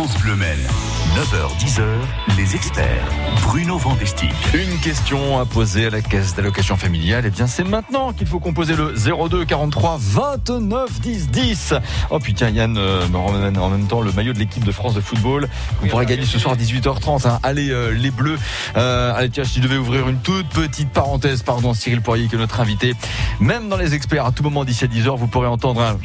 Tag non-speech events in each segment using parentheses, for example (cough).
France Bleu Maine. 9h-10h, les experts. Bruno Vandestick. Une question à poser à la caisse d'allocation familiale. Eh bien, c'est maintenant qu'il faut composer le 02 43 29 10 10. Oh putain, Yann euh, me ramène en même temps le maillot de l'équipe de France de football. Vous pourrez gagner ce soir à 18h30. hein. Allez, euh, les Bleus. Euh, allez, tiens, je devais ouvrir une toute petite parenthèse. Pardon, Cyril Poirier, qui est notre invité. Même dans les experts, à tout moment d'ici à 10h, vous pourrez entendre un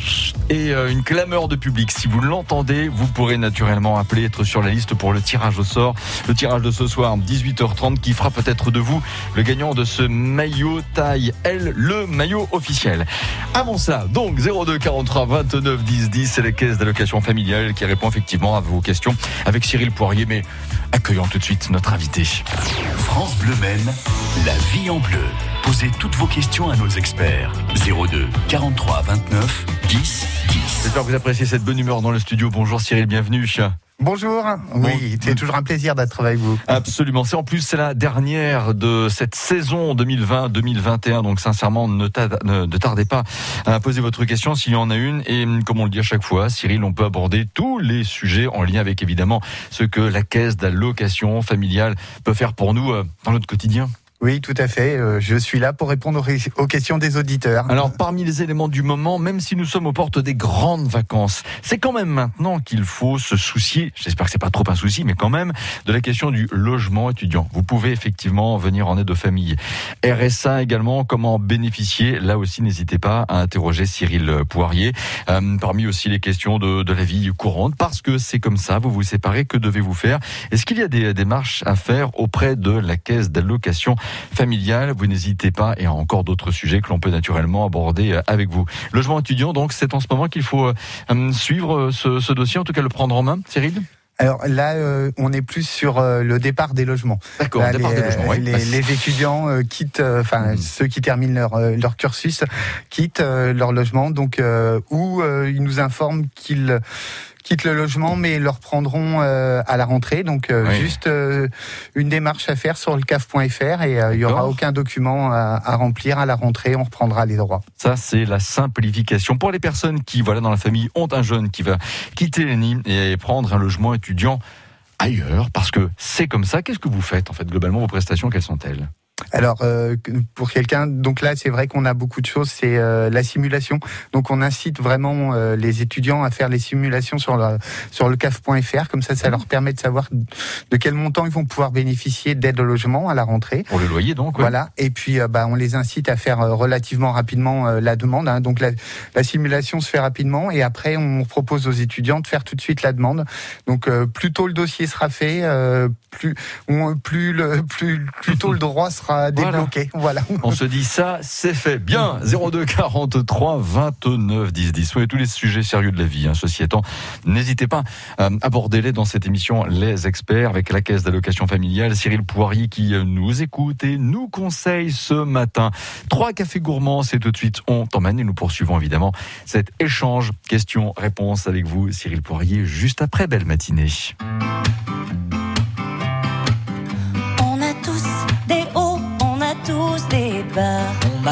et une clameur de public. Si vous l'entendez, vous pourrez naturellement appeler, être sur la liste pour le tirage au sort. Le tirage de ce soir, 18h30, qui fera peut-être de vous le gagnant de ce maillot taille L, le maillot officiel. Avant ça, donc 02 43 29 10 10, c'est la caisse d'allocation familiale qui répond effectivement à vos questions avec Cyril Poirier. Mais accueillons tout de suite notre invité. France Bleu Maine, la vie en bleu. Posez toutes vos questions à nos experts. 02 43 29 10 10. J'espère que vous appréciez cette bonne humeur dans le studio. Bonjour Cyril, bienvenue. Bonjour. Oui, c'est toujours un plaisir d'être avec vous. Absolument. C'est en plus c'est la dernière de cette saison 2020-2021. Donc sincèrement, ne, ne- tardez pas à poser votre question s'il y en a une. Et comme on le dit à chaque fois, Cyril, on peut aborder tous les sujets en lien avec évidemment ce que la caisse d'allocation familiale peut faire pour nous euh, dans notre quotidien. Oui, tout à fait. euh, Je suis là pour répondre aux questions des auditeurs. Alors, parmi les éléments du moment, même si nous sommes aux portes des grandes vacances, c'est quand même maintenant qu'il faut se soucier, j'espère que c'est pas trop un souci, mais quand même, de la question du logement étudiant. Vous pouvez effectivement venir en aide aux familles. RSA également, comment en bénéficier? Là aussi, n'hésitez pas à interroger Cyril Poirier. Euh, parmi aussi les questions de la vie courante, parce que c'est comme ça, vous vous séparez, que devez-vous faire? Est-ce qu'il y a des démarches à faire auprès de la caisse d'allocation familiale Vous n'hésitez pas, et encore d'autres sujets que l'on peut naturellement aborder euh, avec vous. Logement étudiant, donc c'est en ce moment qu'il faut euh, suivre euh, ce, ce dossier, en tout cas le prendre en main, Cyril? Alors là, euh, on est plus sur euh, le départ des logements. D'accord, départ les, des logements, oui. les, les étudiants euh, quittent, enfin Mhm. ceux qui terminent leur, leur cursus quittent leur logement, donc euh, ils nous informent qu'ils quittent le logement, mais le reprendront euh, à la rentrée. Donc euh, Oui. juste euh, une démarche à faire sur le caf.fr et il y aura aucun document à, à remplir à la rentrée. On reprendra les droits. Ça, c'est la simplification. Pour les personnes qui, voilà, dans la famille, ont un jeune qui va quitter l'ENI et prendre un logement étudiant ailleurs, parce que c'est comme ça. Qu'est-ce que vous faites, en fait, globalement, vos prestations, quelles sont-elles? Alors euh, pour quelqu'un, donc là c'est vrai qu'on a beaucoup de choses, c'est euh, la simulation. Donc on incite vraiment euh, les étudiants à faire les simulations sur le sur le caf.fr, comme ça ça leur permet de savoir de quel montant ils vont pouvoir bénéficier d'aide au logement à la rentrée. Pour le loyer, donc ouais. Voilà, et puis euh, bah, on les incite à faire euh, relativement rapidement euh, la demande. hein. Donc la, la simulation se fait rapidement et après on propose aux étudiants de faire tout de suite la demande. Donc euh, plus tôt le dossier sera fait, euh, plus on- plus le plus plus tôt le droit sera Débloqué. Voilà. On se dit ça, c'est fait. Bien, 02 43 29 10 10. Oui, tous les sujets sérieux de la vie, hein, ceci étant, n'hésitez pas, euh, abordez-les dans cette émission Les Experts avec la caisse d'allocation familiale. Cyril Poirier qui euh, nous écoute et nous conseille ce matin. Trois cafés gourmands, c'est tout de suite, on t'emmène et nous poursuivons évidemment cet échange, questions-réponses avec vous, Cyril Poirier, juste après. Belle matinée.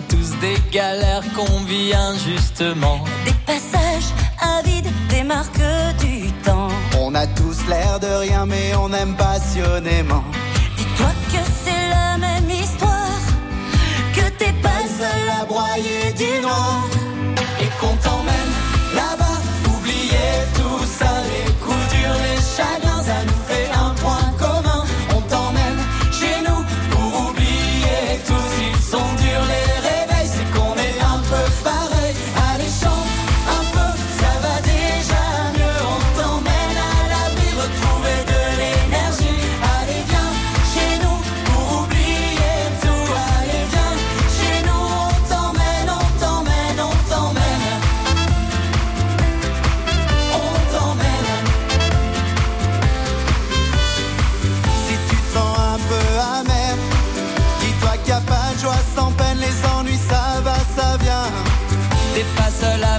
A tous des galères qu'on vit injustement. Des passages avides, des marques du temps. On a tous l'air de rien, mais on aime passionnément.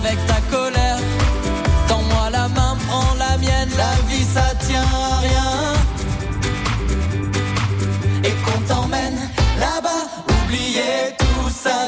Avec ta colère. Tends-moi la main, prends la mienne, la vie ça tient à rien. et qu'on t'emmène là-bas. Oubliez tout ça,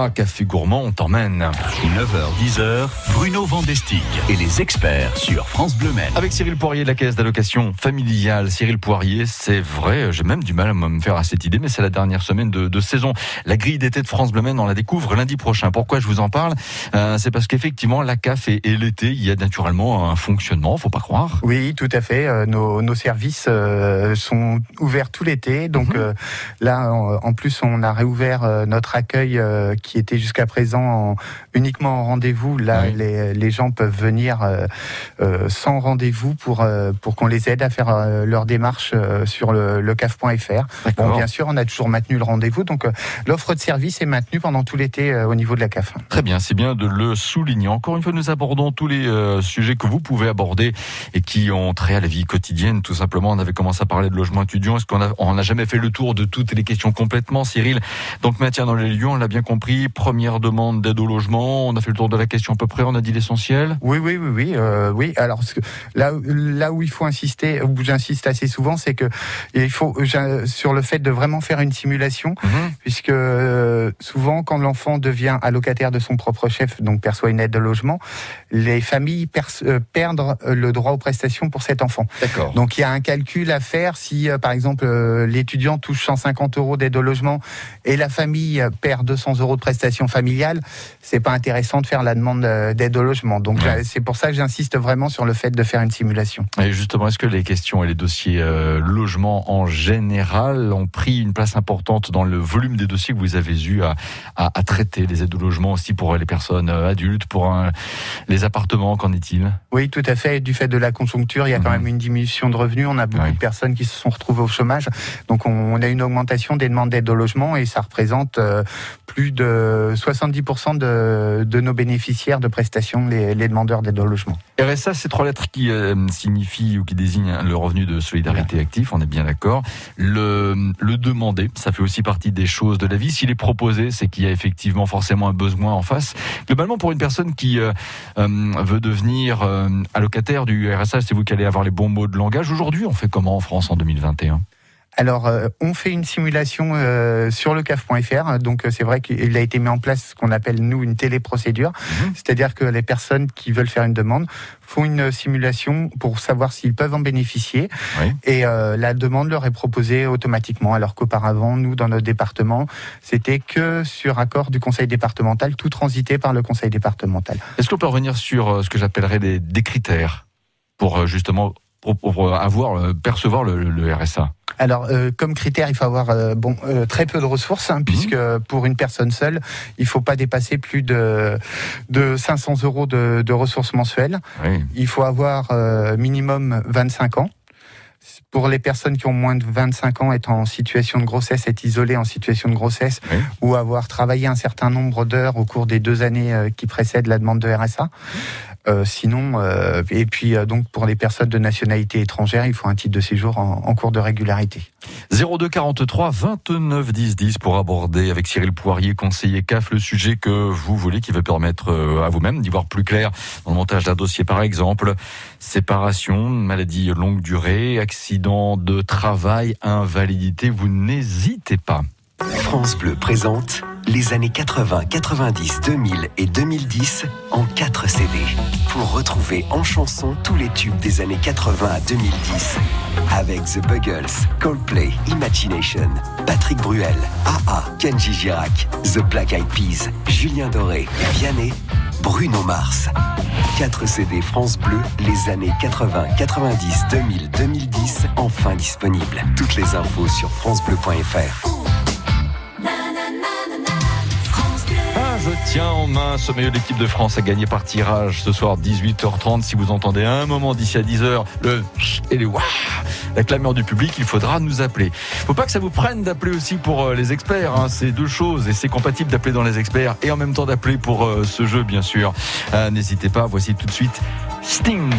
Maine, 3 cafés gourmands, on t'emmène. 9h-10h, Bruno Vandestick et les experts sur France Bleu Maine. Avec Cyril Poirier de la caisse d'allocation familiale. Cyril Poirier, c'est vrai, j'ai même du mal à me faire à cette idée, mais c'est la dernière semaine de, de saison. La grille d'été de France Bleu Maine, on la découvre lundi prochain. Pourquoi je vous en parle? Euh, C'est parce qu'effectivement, la CAF et, et l'été, il y a naturellement un fonctionnement, faut pas croire. Oui, tout à fait. Euh, Nos, nos services euh, sont ouverts tout l'été. Donc Mhm. euh, là, en, plus, on a réouvert notre accueil qui était jusqu'à présent en- uniquement en rendez-vous. Là, Oui. les, les gens peuvent venir euh, euh, sans rendez-vous pour euh, pour qu'on les aide à faire euh, leur démarche euh, sur le, le caf.fr. Bon, bien sûr, on a toujours maintenu le rendez-vous. Donc euh, l'offre de service est maintenue pendant tout l'été euh, au niveau de la CAF. Très bien, c'est bien de le souligner. Encore une fois, nous abordons tous les euh, sujets que vous pouvez aborder et qui ont trait à la vie quotidienne. Tout simplement, on avait commencé à parler de logement étudiant. Est-ce qu'on on n'a jamais fait le tour de toutes les questions complètement, Cyril? Donc, maintien dans les lieux, on l'a bien compris. Première demande d'aide au logement. On a fait le tour de la question à peu près. On a dit l'essentiel. Oui, oui, oui, oui, euh, oui. Alors que- là, là où il faut insister, où j'insiste assez souvent, c'est que il faut sur le fait de vraiment faire une simulation, puisque euh, souvent quand l'enfant devient allocataire de son propre chef, donc perçoit une aide de logement, les familles euh, perdent le droit aux prestations pour cet enfant. D'accord. Donc il y a un calcul à faire si, par exemple, l'étudiant touche 150 euros d'aide au logement et la famille perd 200 euros de prestations familiales, c'est pas intéressant de faire la demande d'aide au logement. Donc Ouais. j'a- c'est pour ça que j'insiste vraiment sur le fait de faire une simulation. Et justement, est-ce que les questions et les dossiers euh, logement en général ont pris une place importante dans le volume des dossiers que vous avez eu à, à, à traiter, les aides au logement aussi pour les personnes euh, adultes, pour euh, les appartements, qu'en est-il? Oui, tout à fait. Du fait de la conjoncture, il y a quand Mhm. même une diminution de revenus. On a beaucoup Oui. de personnes qui se sont retrouvées au chômage. Donc on, on a une augmentation des demandes d'aide au logement et ça représente euh, plus de 70% de, de nos bénéficiaires de prestations, les, les demandeurs d'aide au logement. RSA, c'est trois lettres qui euh, signifient ou qui désignent le revenu de solidarité actif, on est bien d'accord. Le, le demander, ça fait aussi partie des choses de la vie. S'il est proposé, c'est qu'il y a effectivement forcément un besoin en face. Globalement, pour une personne qui euh, euh, veut devenir allocataire du RSA, c'est vous qui allez avoir les bons mots de langage. Aujourd'hui, on fait comment en France en 2021 Alors, euh, on fait une simulation euh, sur le CAF.fr. Donc, euh, c'est vrai qu'il a été mis en place ce qu'on appelle, nous, une téléprocédure. Mhm. C'est-à-dire que les personnes qui veulent faire une demande font une simulation pour savoir s'ils peuvent en bénéficier. Oui. Et euh, la demande leur est proposée automatiquement. Alors qu'auparavant, nous, dans notre département, c'était que sur accord du conseil départemental, tout transité par le conseil départemental. Est-ce qu'on peut revenir sur ce que j'appellerais des, des critères pour justement pour, pour avoir euh, percevoir le, RSA Alors, euh, comme critère, il faut avoir euh, bon euh, très peu de ressources, hein, puisque pour une personne seule, il faut pas dépasser plus de de 500 euros de, de ressources mensuelles. Oui. Il faut avoir minimum 25 ans. Pour les personnes qui ont moins de 25 ans, être en situation de grossesse, être isolé en situation de grossesse, Oui. ou avoir travaillé un certain nombre d'heures au cours des deux années qui précèdent la demande de RSA. Sinon, euh, et puis euh, donc pour les personnes de nationalité étrangère, il faut un titre de séjour en, en cours de régularité. 02 43 29 10 10 pour aborder avec Cyril Poirier, conseiller CAF, le sujet que vous voulez qui va permettre euh, à vous-même d'y voir plus clair dans le montage d'un dossier par exemple. Séparation, maladie longue durée, accident de travail, invalidité, vous n'hésitez pas. France Bleu présente les années 80, 90, 2000 et 2010 en 4 CD. Pour retrouver en chanson tous les tubes des années 80 à 2010. Avec The Buggles, Coldplay, Imagination, Patrick Bruel, AA, Kenji Girac, The Black Eyed Peas, Julien Doré, Vianney Bruno Mars. 4 CD France Bleu, les années 80, 90, 2000, 2010, enfin disponibles. Toutes les infos sur francebleu.fr. je tiens en main ce maillot de l'équipe de France à gagner par tirage ce soir 18h30. Si vous entendez un moment d'ici à 10h le et les waouh, la clameur du public, il faudra nous appeler. Faut pas que ça vous prenne d'appeler aussi pour euh, les experts. Hein. C'est deux choses et c'est compatible d'appeler dans les experts et en même temps d'appeler pour euh, ce jeu, bien sûr. Euh, N'hésitez pas. Voici tout de suite Sting.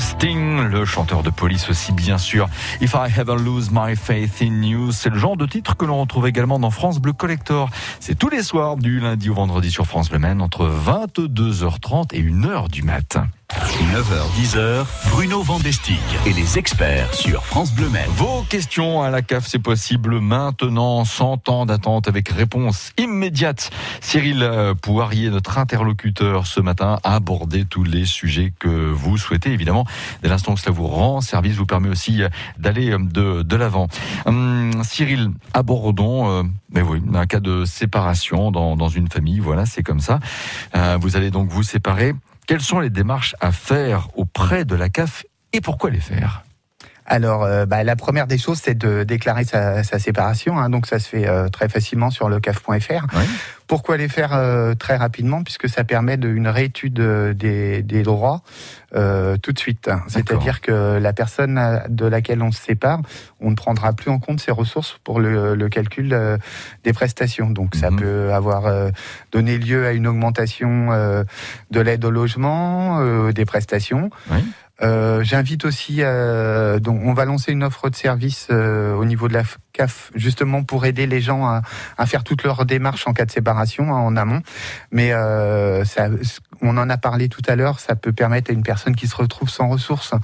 Sting, le chanteur de police aussi bien sûr. If I ever lose my faith in you, c'est le genre de titre que l'on retrouve également dans France Bleu Collector. C'est tous les soirs du lundi au vendredi sur France Bleu Maine entre 22h30 et 1h du matin. 9h, 10h, Bruno Vandestick et les experts sur France Bleu Maine. Vos questions à la CAF, c'est possible maintenant, sans temps d'attente, avec réponse immédiate. Cyril euh, Poirier, notre interlocuteur ce matin, a tous les sujets que vous souhaitez. Évidemment, dès l'instant que cela vous rend service, vous permet aussi euh, d'aller euh, de, l'avant. Hum, Cyril, abordons, mais oui, un cas de séparation dans, dans une famille. Voilà, c'est comme ça. vous allez donc vous séparer. Quelles sont les démarches à faire auprès de la CAF et pourquoi les faire? Alors, euh, bah, la première des choses, c'est de déclarer sa, sa séparation. hein. donc, ça se fait euh, très facilement sur le CAF.fr. Oui. Pourquoi les faire euh, très rapidement? Puisque ça permet de, une réétude euh, des, des droits euh, tout de suite. C'est-à-dire que la personne de laquelle on se sépare, on ne prendra plus en compte ses ressources pour le, le calcul des prestations. Donc, ça Mhm. peut avoir euh, donné lieu à une augmentation euh, de l'aide au logement, euh, des prestations. Oui. Euh, J'invite aussi, euh, donc on va lancer une offre de service euh, au niveau de la CAF, justement pour aider les gens à, à faire toutes leurs démarches en cas de séparation hein, en amont. Mais euh, ça, on en a parlé tout à l'heure, ça peut permettre à une personne qui se retrouve sans ressources,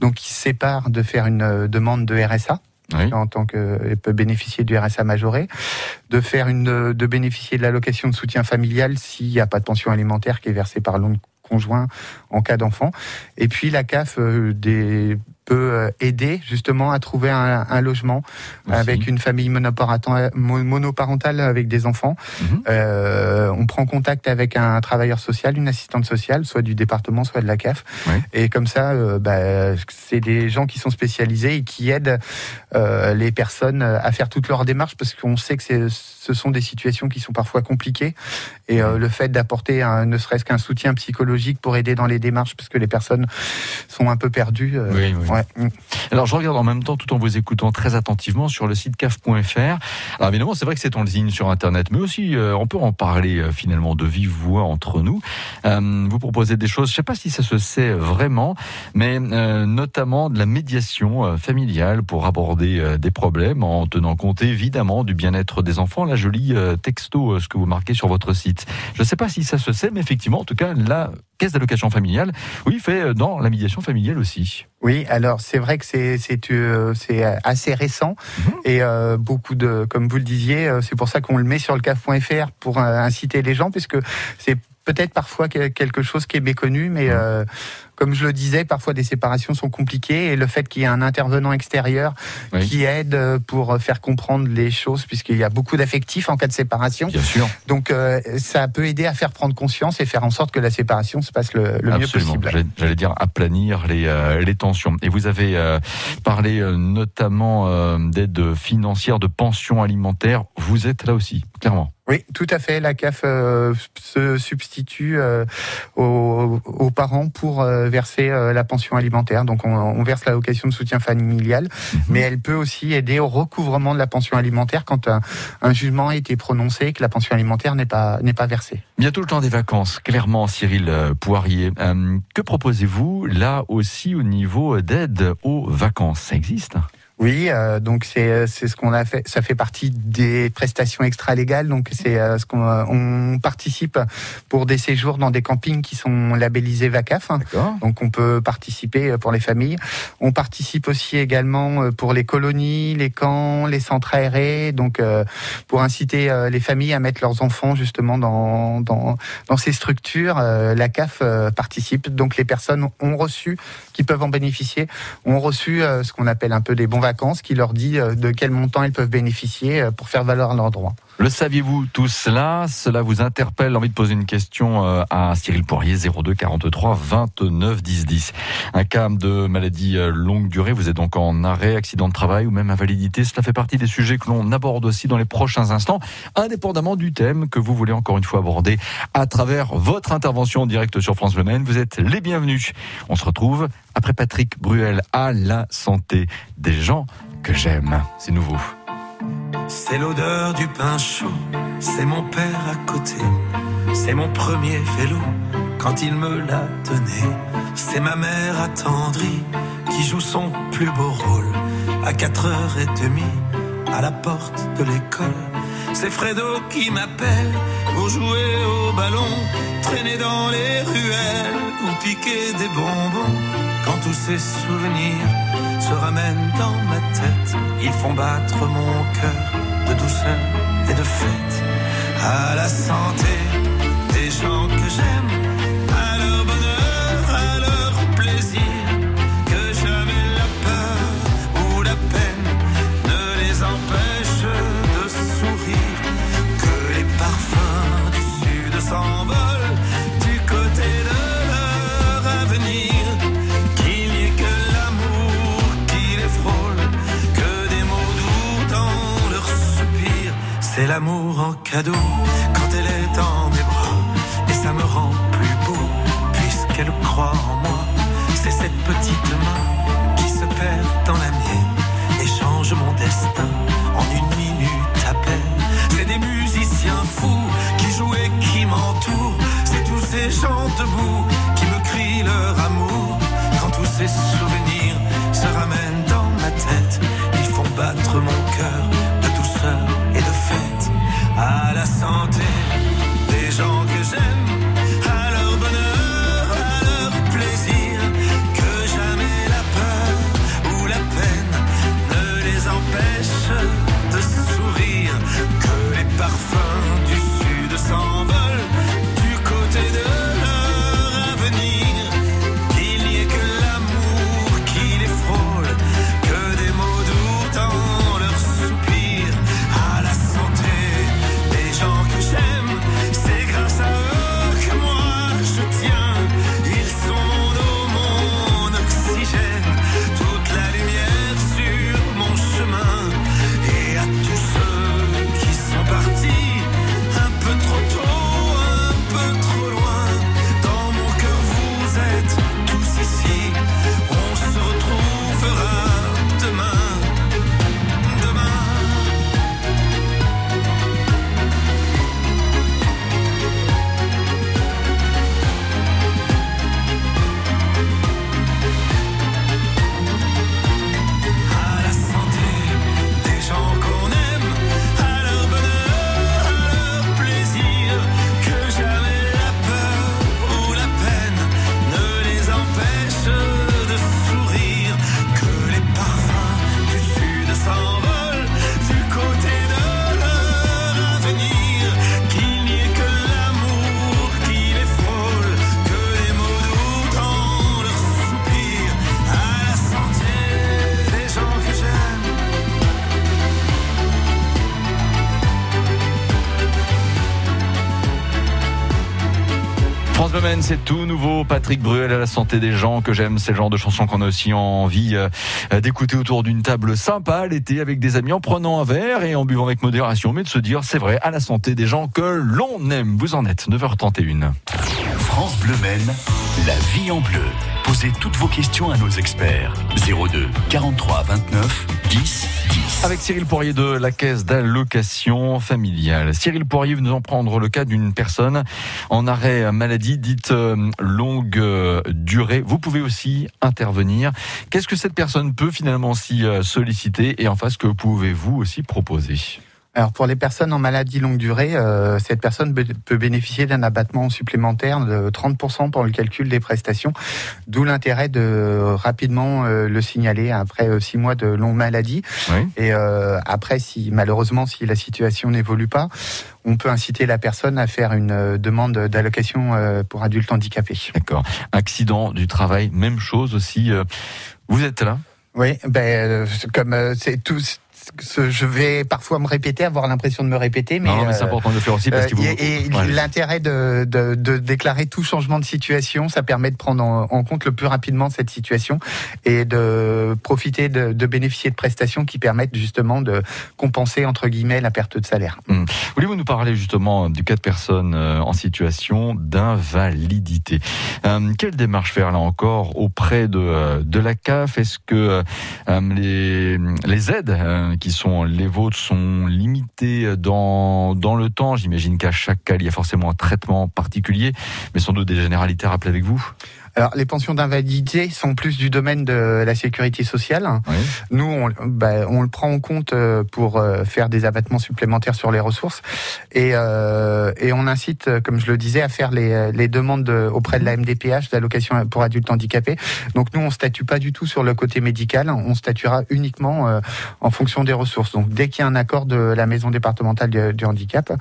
donc qui se sépare, de faire une demande de RSA Oui. en tant que elle peut bénéficier du RSA majoré, de faire une de bénéficier de l'allocation de soutien familial s'il n'y a pas de pension alimentaire qui est versée par l'oncle conjoint en cas d'enfant. Et puis la CAF euh, des, peut euh, aider justement à trouver un, un logement avec une famille monoparentale, mo- monoparentale avec des enfants. Mhm. Euh, on prend contact avec un travailleur social, une assistante sociale, soit du département, soit de la CAF. Oui. Et comme ça, euh, bah, c'est des gens qui sont spécialisés et qui aident euh, les personnes à faire toutes leurs démarches parce qu'on sait que ce sont des situations qui sont parfois compliquées. Et le fait d'apporter ne serait-ce qu'un soutien psychologique pour aider dans les démarches parce que les personnes sont un peu perdues. Oui, oui. Mm. Alors je regarde en même temps tout en vous écoutant très attentivement sur le site caf.fr. Alors évidemment c'est vrai que c'est en ligne sur internet, mais aussi euh, on peut en parler euh, finalement de vive voix entre nous. Euh, vous proposez des choses, je ne sais pas si ça se sait vraiment, mais notamment de la médiation familiale pour aborder des problèmes en tenant compte évidemment du bien-être des enfants. Là je lis texto ce que vous marquez sur votre site. Je ne sais pas si ça se sait, mais effectivement en tout cas la caisse d'allocation familiale, oui, fait euh, dans la médiation familiale aussi. Oui, alors c'est vrai que c'est c'est euh, assez récent Mhm. et euh, beaucoup de comme vous le disiez, c'est pour ça qu'on le met sur le CAF.fr pour inciter les gens puisque c'est peut-être parfois que- quelque chose qui est méconnu mais Mhm. euh, comme je le disais, parfois des séparations sont compliquées et le fait qu'il y ait un intervenant extérieur Oui. qui aide euh, pour faire comprendre les choses puisqu'il y a beaucoup d'affectifs en cas de séparation. Bien sûr. Donc euh, ça peut aider à faire prendre conscience et faire en sorte que la séparation se passe le, le mieux possible. J'allais- J'allais dire aplanir les, euh, les tensions. Et vous avez euh, parlé euh, notamment euh, d'aide financière, de pension alimentaire. Vous êtes là aussi, clairement. Oui, tout à fait. La CAF euh, se substitue euh, aux, aux parents pour euh, verser euh, la pension alimentaire. Donc on, on verse l'allocation de soutien familial, mais elle peut aussi aider au recouvrement de la pension alimentaire quand un, un jugement a été prononcé et que la pension alimentaire n'est pas n'est pas versée. Bientôt le temps des vacances, clairement, Cyril euh, Poirier. Euh, que proposez-vous là aussi au niveau d'aide aux vacances? Ça existe Oui, euh, donc c'est c'est ce qu'on a fait. Ça fait partie des prestations extra-légales. Donc c'est euh, ce qu'on euh, on participe pour des séjours dans des campings qui sont labellisés VACAF. Donc on peut participer pour les familles. On participe aussi également euh, pour les colonies, les camps, les centres aérés. Donc euh, pour inciter euh, les familles à mettre leurs enfants justement dans dans, dans ces structures, euh, la CAF euh, participe. Donc les personnes ont reçu, qui peuvent en bénéficier, ont reçu euh, ce qu'on appelle un peu des bons vacances, qui leur dit euh, de quel montant elles peuvent bénéficier euh, pour faire valoir leurs droits. Le saviez-vous tout cela Cela vous interpelle? Envie de poser une question euh, à Cyril Poirier 02 43 29 10 10. Un cas de maladie euh, longue durée, vous êtes donc en arrêt, accident de travail ou même invalidité. Cela fait partie des sujets que l'on aborde aussi dans les prochains instants, indépendamment du thème que vous voulez encore une fois aborder à travers votre intervention en direct sur France Le Maine. Vous êtes les bienvenus. On se retrouve après Patrick Bruel à la santé des gens que j'aime. C'est nouveau. C'est l'odeur du pain chaud, c'est mon père à côté, c'est mon premier vélo quand il me l'a donné, c'est ma mère attendrie qui joue son plus beau rôle à 4h30 à la porte de l'école. C'est Fredo qui m'appelle pour jouer au ballon, traîner dans les ruelles ou piquer des bonbons. Quand tous ces souvenirs se ramènent dans ma tête, ils font battre mon cœur de douceur et de fête. À la santé des gens que j'aime, cadeau. C'est tout nouveau. Patrick Bruel à la santé des gens que j'aime. C'est le genre de chanson qu'on a aussi envie euh, d'écouter autour d'une table sympa l'été avec des amis en prenant un verre et en buvant avec modération, mais de se dire, c'est vrai, à la santé des gens que l'on aime. Vous en êtes 9h31. France Bleu la vie en bleu. Posez toutes vos questions à nos experts. 02 43 29 10 10. Avec Cyril Poirier de la caisse d'allocation familiale. Cyril Poirier nous en prendre le cas d'une personne en arrêt maladie dite euh, longue euh, durée. Vous pouvez aussi intervenir. Qu'est-ce que cette personne peut finalement s'y euh, solliciter? Et en face que pouvez-vous aussi proposer? Alors pour les personnes en maladie longue durée, euh, cette personne peut bénéficier d'un abattement supplémentaire de 30% pour le calcul des prestations, d'où l'intérêt de rapidement euh, le signaler après euh, six mois de longue maladie. Oui. Et euh, après, si malheureusement si la situation n'évolue pas, on peut inciter la personne à faire une euh, demande d'allocation euh, pour adultes handicapés. D'accord. Accident du travail, même chose aussi. euh, Vous êtes là? Oui, ben euh, comme euh, c'est tout. Je vais parfois me répéter, avoir l'impression de me répéter, mais, Non, mais c'est euh, important de le faire aussi parce Euh, que vous. et et Ouais. l'intérêt de, de, de déclarer tout changement de situation, ça permet de prendre en, en compte le plus rapidement cette situation et de profiter de, de bénéficier de prestations qui permettent justement de compenser entre guillemets la perte de salaire. Voulez-vous nous parler justement du cas de personnes euh, en situation d'invalidité? Euh, Quelle démarche faire là encore auprès de, euh, de la CAF Est-ce que euh, les, les aides euh, qui sont les vôtres sont limitées dans, dans le temps J'imagine qu'à chaque cas, il y a forcément un traitement particulier, mais sans doute des généralités à rappeler avec vous. Alors les pensions d'invalidité sont plus du domaine de la sécurité sociale. Oui. Nous, on, bah, on le prend en compte euh, pour euh, faire des abattements supplémentaires sur les ressources et, euh, et on incite, euh, comme je le disais, à faire les, les demandes de- auprès de la MDPH d'allocation pour adultes handicapés. Donc nous, on statue pas du tout sur le côté médical, on statuera uniquement euh, en fonction des ressources. Donc dès qu'il y a un accord de la maison départementale du, du handicap,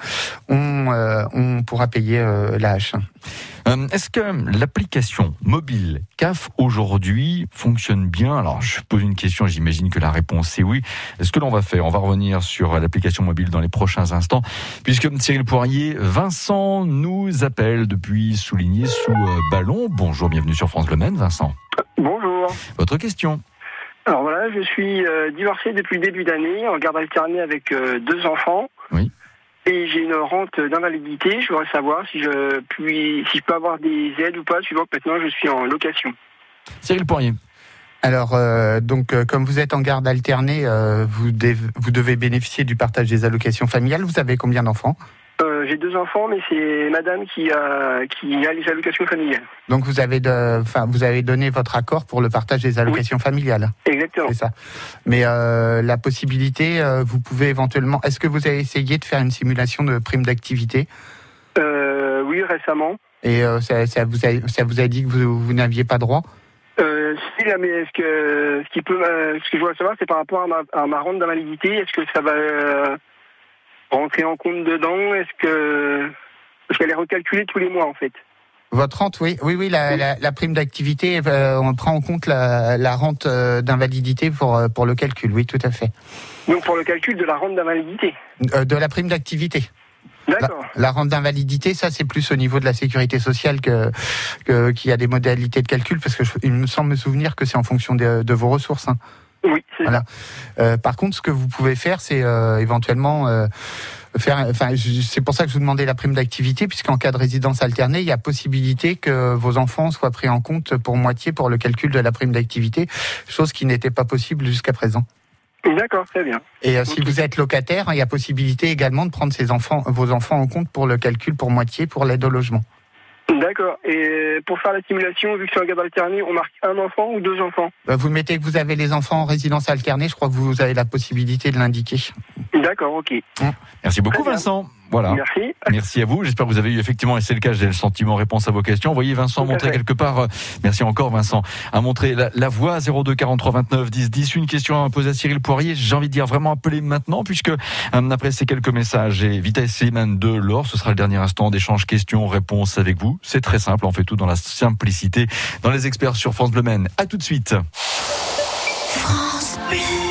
on, euh, on pourra payer la hache. Est-ce que l'application mobile CAF aujourd'hui fonctionne bien Alors, je pose une question, j'imagine que la réponse est oui. Ce que l'on va faire, on va revenir sur l'application mobile dans les prochains instants, puisque Cyril Poirier, Vincent nous appelle depuis Souligné sous euh, ballon. Bonjour, bienvenue sur France Le Maine, Vincent. Bonjour. Votre question Alors voilà, je suis euh, divorcé depuis le début d'année, en garde alternée avec euh, deux enfants. Oui. Et j'ai une rente d'invalidité. Je voudrais savoir si je, puis, si je peux avoir des aides ou pas, suivant que maintenant je suis en location. Cyril Poirier. Alors, euh, donc, euh, comme vous êtes en garde alternée, euh, vous, dev- vous devez bénéficier du partage des allocations familiales. Vous avez combien d'enfants? J'ai deux enfants, mais c'est madame qui a, qui a les allocations familiales. Donc, vous avez, de, enfin, vous avez donné votre accord pour le partage des allocations familiales. Exactement. C'est ça. Mais euh, la possibilité, euh, vous pouvez éventuellement. Est-ce que vous avez essayé de faire une simulation de prime d'activité? Euh, oui, récemment. et euh, ça, ça vous a, ça vous a dit que vous, vous n'aviez pas droit? Euh, si, là, mais est-ce que ce qui peut, ce que je voudrais savoir, c'est par rapport à ma, à ma rente d'invalidité. Est-ce que ça va euh, rentrer en compte dedans Est-ce que parce qu'elle est recalculée tous les mois en fait? Votre rente, oui, oui, oui, la, la, la prime d'activité, euh, on prend en compte la, la rente euh, d'invalidité pour euh, pour le calcul, oui, tout à fait. Donc pour le calcul de la rente d'invalidité. Euh, de la prime d'activité. D'accord. La rente d'invalidité, ça c'est plus au niveau de la sécurité sociale que qu'il y a des modalités de calcul, parce que je- il me semble me souvenir que c'est en fonction de, de vos ressources. hein. Oui, c'est Voilà. Euh, par contre, ce que vous pouvez faire, c'est euh, éventuellement euh, faire. Enfin, c'est pour ça que je vous demandais la prime d'activité, puisqu'en cas de résidence alternée, il y a possibilité que vos enfants soient pris en compte pour moitié pour le calcul de la prime d'activité, chose qui n'était pas possible jusqu'à présent. D'accord, très bien. Et euh, si vous êtes locataire, il y a possibilité également de prendre ses enfants, vos enfants en compte pour le calcul pour moitié pour l'aide au logement. D'accord. Et pour faire la simulation, vu que c'est un garde alterné, on marque un enfant ou deux enfants Euh, Vous mettez que vous avez les enfants en résidence alternée, je crois que vous avez la possibilité de l'indiquer. D'accord, ok. Merci beaucoup. Vincent. Voilà. Merci. Merci à vous. J'espère que vous avez eu effectivement, et c'est le cas, j'ai le sentiment, réponse à vos questions. Vous voyez Vincent à montrer fait. quelque part, euh, merci encore Vincent, a montré la, la voie 02 43 29 10 10. Une question à poser à Cyril Poirier. J'ai envie de dire vraiment appeler maintenant, puisque euh, après ces quelques messages et Vitesse Slimane de l'or, ce sera le dernier instant d'échange questions-réponses avec vous. C'est très simple, on fait tout dans la simplicité, dans les experts sur France Bleu Maine. À tout de suite. France Bleu.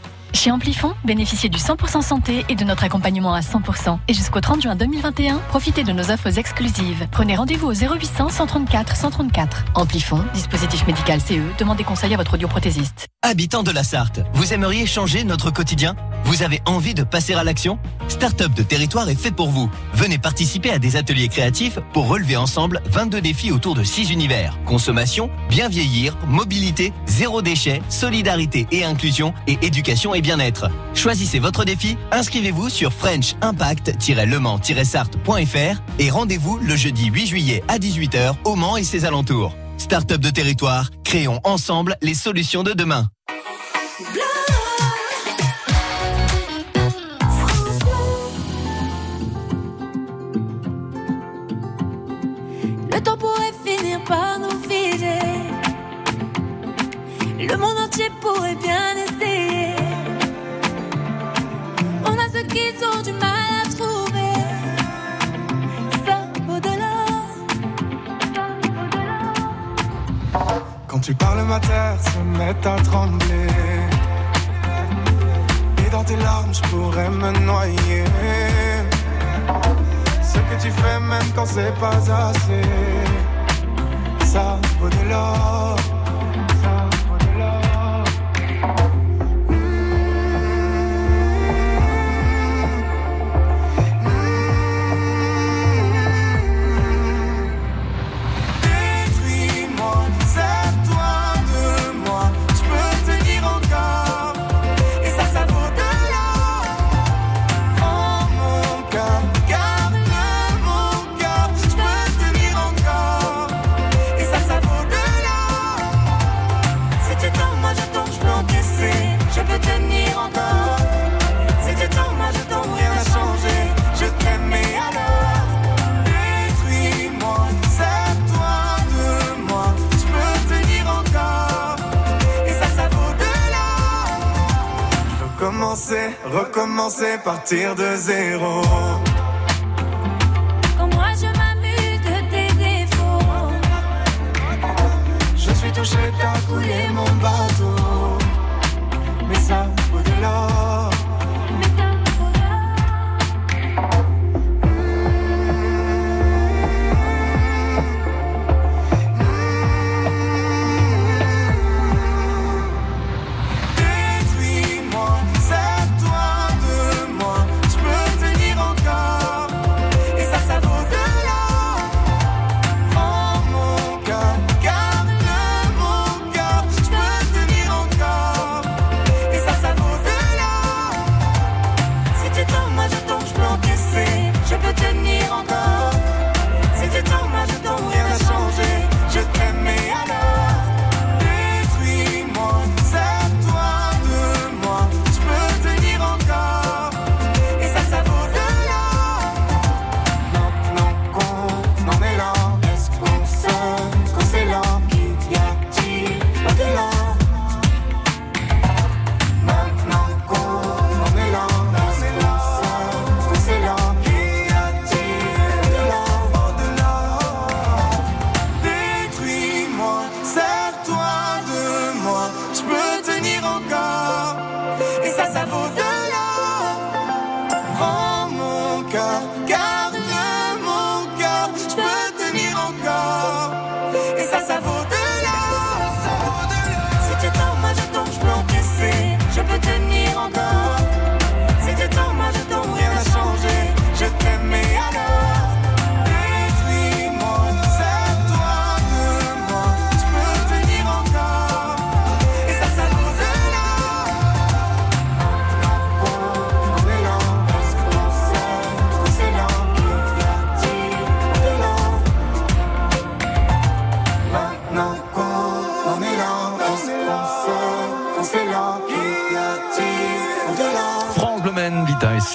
Chez Amplifon, bénéficiez du 100% santé et de notre accompagnement à 100%. Et jusqu'au 30 juin 2021, profitez de nos offres exclusives. Prenez rendez-vous au 0800 134 134. Amplifon, dispositif médical CE, demandez conseil à votre audioprothésiste. Habitant de la Sarthe, vous aimeriez changer notre quotidien? Vous avez envie de passer à l'action? Startup de territoire est fait pour vous. Venez participer à des ateliers créatifs pour relever ensemble 22 défis autour de 6 univers. Consommation, bien vieillir, mobilité, zéro déchet, solidarité et inclusion et éducation et bien-être. Choisissez votre défi, inscrivez-vous sur french-impact-le-mans-sarthe.fr et rendez-vous le jeudi 8 juillet à 18h au Mans et ses alentours. Startup de territoire, créons ensemble les solutions de demain. Le temps pourrait finir par nous figer. Le monde entier pourrait bien tu parles, ma terre se met à trembler. Et dans tes larmes, je pourrais me noyer. Ce que tu fais, même quand c'est pas assez, ça au-delà. Ça Recommencer, recommencer, partir de zéro. Quand moi je m'amuse de tes défauts. Je suis touché, t'as coulé mon bateau.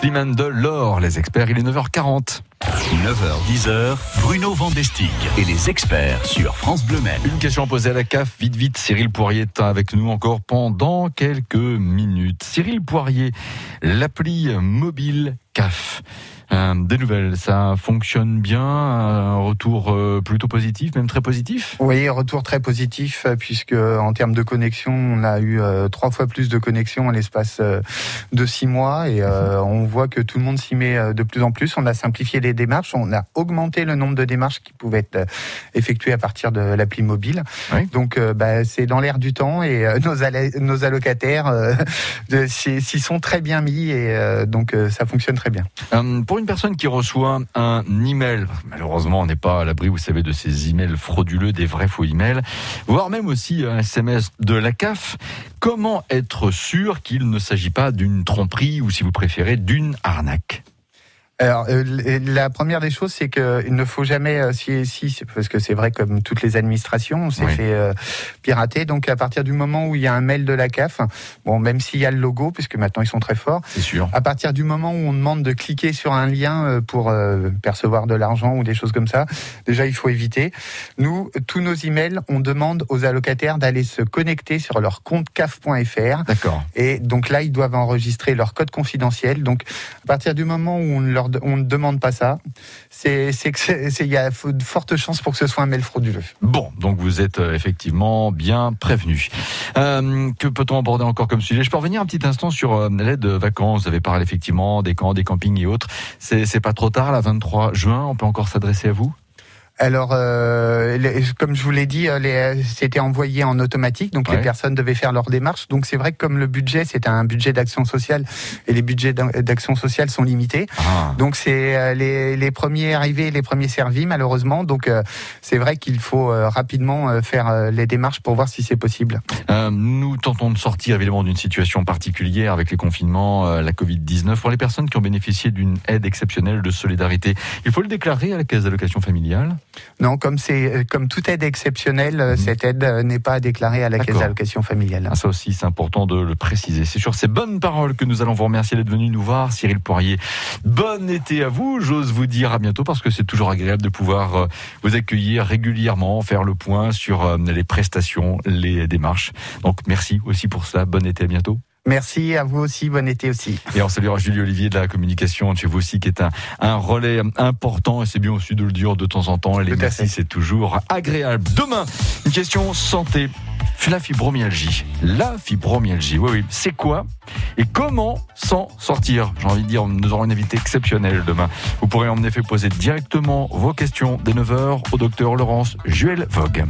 Slimane de l'or, les experts, il est 9h40. 9h, 10h, Bruno Vandestick et les experts sur France Bleu Men. Une question posée à la CAF, vite vite, Cyril Poirier est avec nous encore pendant quelques minutes. Cyril Poirier, l'appli mobile CAF. Euh, des nouvelles, ça fonctionne bien, un retour euh, plutôt positif, même très positif? Oui, retour très positif euh, puisque en termes de connexion, on a eu trois fois plus de connexions en l'espace de six mois et euh, on voit que tout le monde s'y met de plus en plus. On a simplifié les démarches, on a augmenté le nombre de démarches qui pouvaient être effectuées à partir de l'appli mobile. Donc bah, c'est dans l'air du temps et nos, allocataires (laughs) s'y sont très bien mis et donc ça fonctionne très bien. Pour une personne qui reçoit un email, malheureusement on n'est pas à l'abri, vous savez, de ces emails frauduleux, des vrais faux emails, voire même aussi un SMS de la CAF, comment être sûr qu'il ne s'agit pas d'une tromperie ou si vous préférez d'une arnaque? Alors, euh, l- la première des choses, c'est qu'il ne faut jamais, euh, si, si, parce que c'est vrai comme toutes les administrations, on s'est Oui. fait euh, pirater. Donc, à partir du moment où il y a un mail de la CAF, bon, même s'il y a le logo, puisque maintenant ils sont très forts, c'est sûr. À partir du moment où on demande de cliquer sur un lien euh, pour euh, percevoir de l'argent ou des choses comme ça, déjà il faut éviter. Nous, tous nos emails, on demande aux allocataires d'aller se connecter sur leur compte caf.fr. D'accord. Et donc là, ils doivent enregistrer leur code confidentiel. Donc, à partir du moment où on ne, on ne demande pas ça, c'est il y a de fortes chances pour que ce soit un mail frauduleux. Bon, donc vous êtes euh, effectivement bien prévenu. Euh, que peut-on aborder encore comme sujet? Je peux revenir un petit instant sur euh, l'aide vacances. Vous avez parlé effectivement des camps, des campings et autres. C'est c'est pas trop tard, là, 23 juin, on peut encore s'adresser à vous? Alors, euh, les- comme je vous l'ai dit, euh, les- c'était envoyé en automatique, donc Ouais. les personnes devaient faire leur démarche. Donc c'est vrai que comme le budget, c'est un budget d'action sociale, et les budgets d'action sociale sont limités. Ah. Donc c'est euh, les, les premiers arrivés, les premiers servis, malheureusement. Donc euh, c'est vrai qu'il faut euh, rapidement euh, faire euh, les démarches pour voir si c'est possible. Euh, nous tentons de sortir évidemment d'une situation particulière avec les confinements, euh, la Covid-19. Pour les personnes qui ont bénéficié d'une aide exceptionnelle de solidarité, il faut le déclarer à la caisse d'allocation familiale Non, comme c'est euh, comme toute aide exceptionnelle, euh, cette aide euh, n'est pas déclarée à la caisse d'allocation familiale. Ah, ça aussi, c'est important de le préciser. C'est sur ces bonnes paroles que nous allons vous remercier d'être venu nous voir, Cyril Poirier. Bon été à vous. J'ose vous dire à bientôt parce que c'est toujours agréable de pouvoir vous accueillir régulièrement, faire le point sur les prestations, les démarches. Donc, merci aussi pour ça. Bon été, à bientôt. Merci à vous aussi, bon été aussi. Et on saluera Julie Olivier de la communication de chez vous aussi, qui est un, un relais important. Et c'est bien aussi de le dire de temps en temps. Les Tout à merci, c'est toujours agréable. Demain, une question santé. La fibromyalgie. La fibromyalgie, oui, oui. C'est quoi et comment s'en sortir? J'ai envie de dire, nous aurons une invitée exceptionnelle demain. Vous pourrez en effet poser directement vos questions dès 9h au docteur Laurence Juel Vogue.